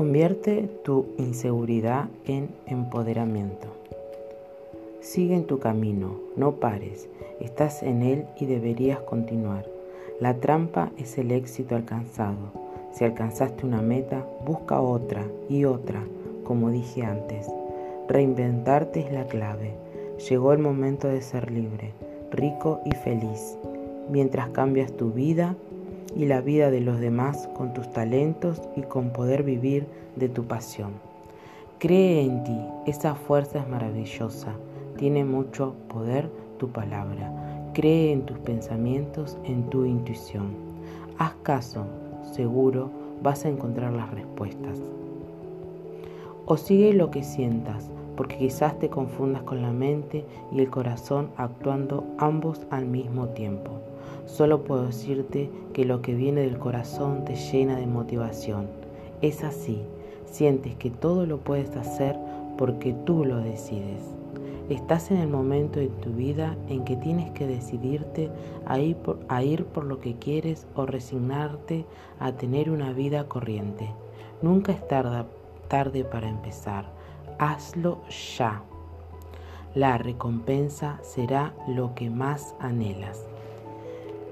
Convierte tu inseguridad en empoderamiento. Sigue en tu camino, no pares, estás en él y deberías continuar. La trampa es el éxito alcanzado. Si alcanzaste una meta, busca otra y otra, como dije antes. Reinventarte es la clave. Llegó el momento de ser libre, rico y feliz, mientras cambias tu vida y la vida de los demás con tus talentos y con poder vivir de tu pasión. Cree en ti, esa fuerza es maravillosa, tiene mucho poder tu palabra. Cree en tus pensamientos, en tu intuición. Haz caso, seguro vas a encontrar las respuestas. O sigue lo que sientas, porque quizás te confundas con la mente y el corazón actuando ambos al mismo tiempo. Solo puedo decirte que lo que viene del corazón te llena de motivación. Es así, sientes que todo lo puedes hacer porque tú lo decides. Estás en el momento de tu vida en que tienes que decidirte a ir, por, lo que quieres o resignarte a tener una vida corriente. Nunca es tarde, tarde para empezar. Hazlo ya. La recompensa será lo que más anhelas.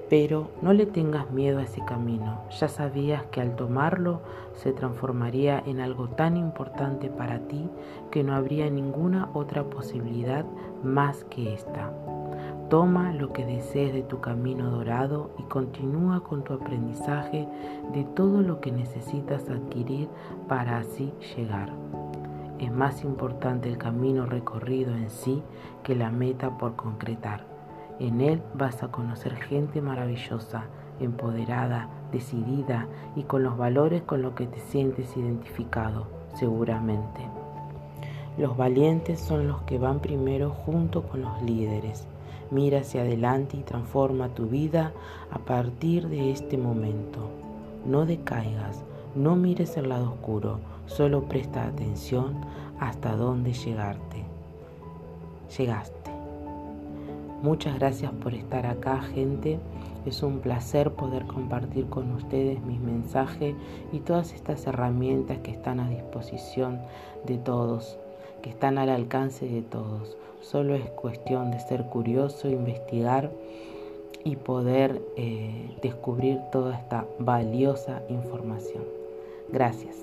Pero no le tengas miedo a ese camino. Ya sabías que al tomarlo se transformaría en algo tan importante para ti que no habría ninguna otra posibilidad más que esta. Toma lo que desees de tu camino dorado y continúa con tu aprendizaje de todo lo que necesitas adquirir para así llegar. Es más importante el camino recorrido en sí que la meta por concretar. En él vas a conocer gente maravillosa, empoderada, decidida y con los valores con los que te sientes identificado, seguramente. Los valientes son los que van primero junto con los líderes. Mira hacia adelante y transforma tu vida a partir de este momento. No decaigas, no mires el lado oscuro, solo presta atención hasta dónde llegarte. Llegaste. Muchas gracias por estar acá, gente. Es un placer poder compartir con ustedes mis mensajes y todas estas herramientas que están a disposición de todos, que están al alcance de todos. Solo es cuestión de ser curioso, investigar y poder eh, descubrir toda esta valiosa información. Gracias.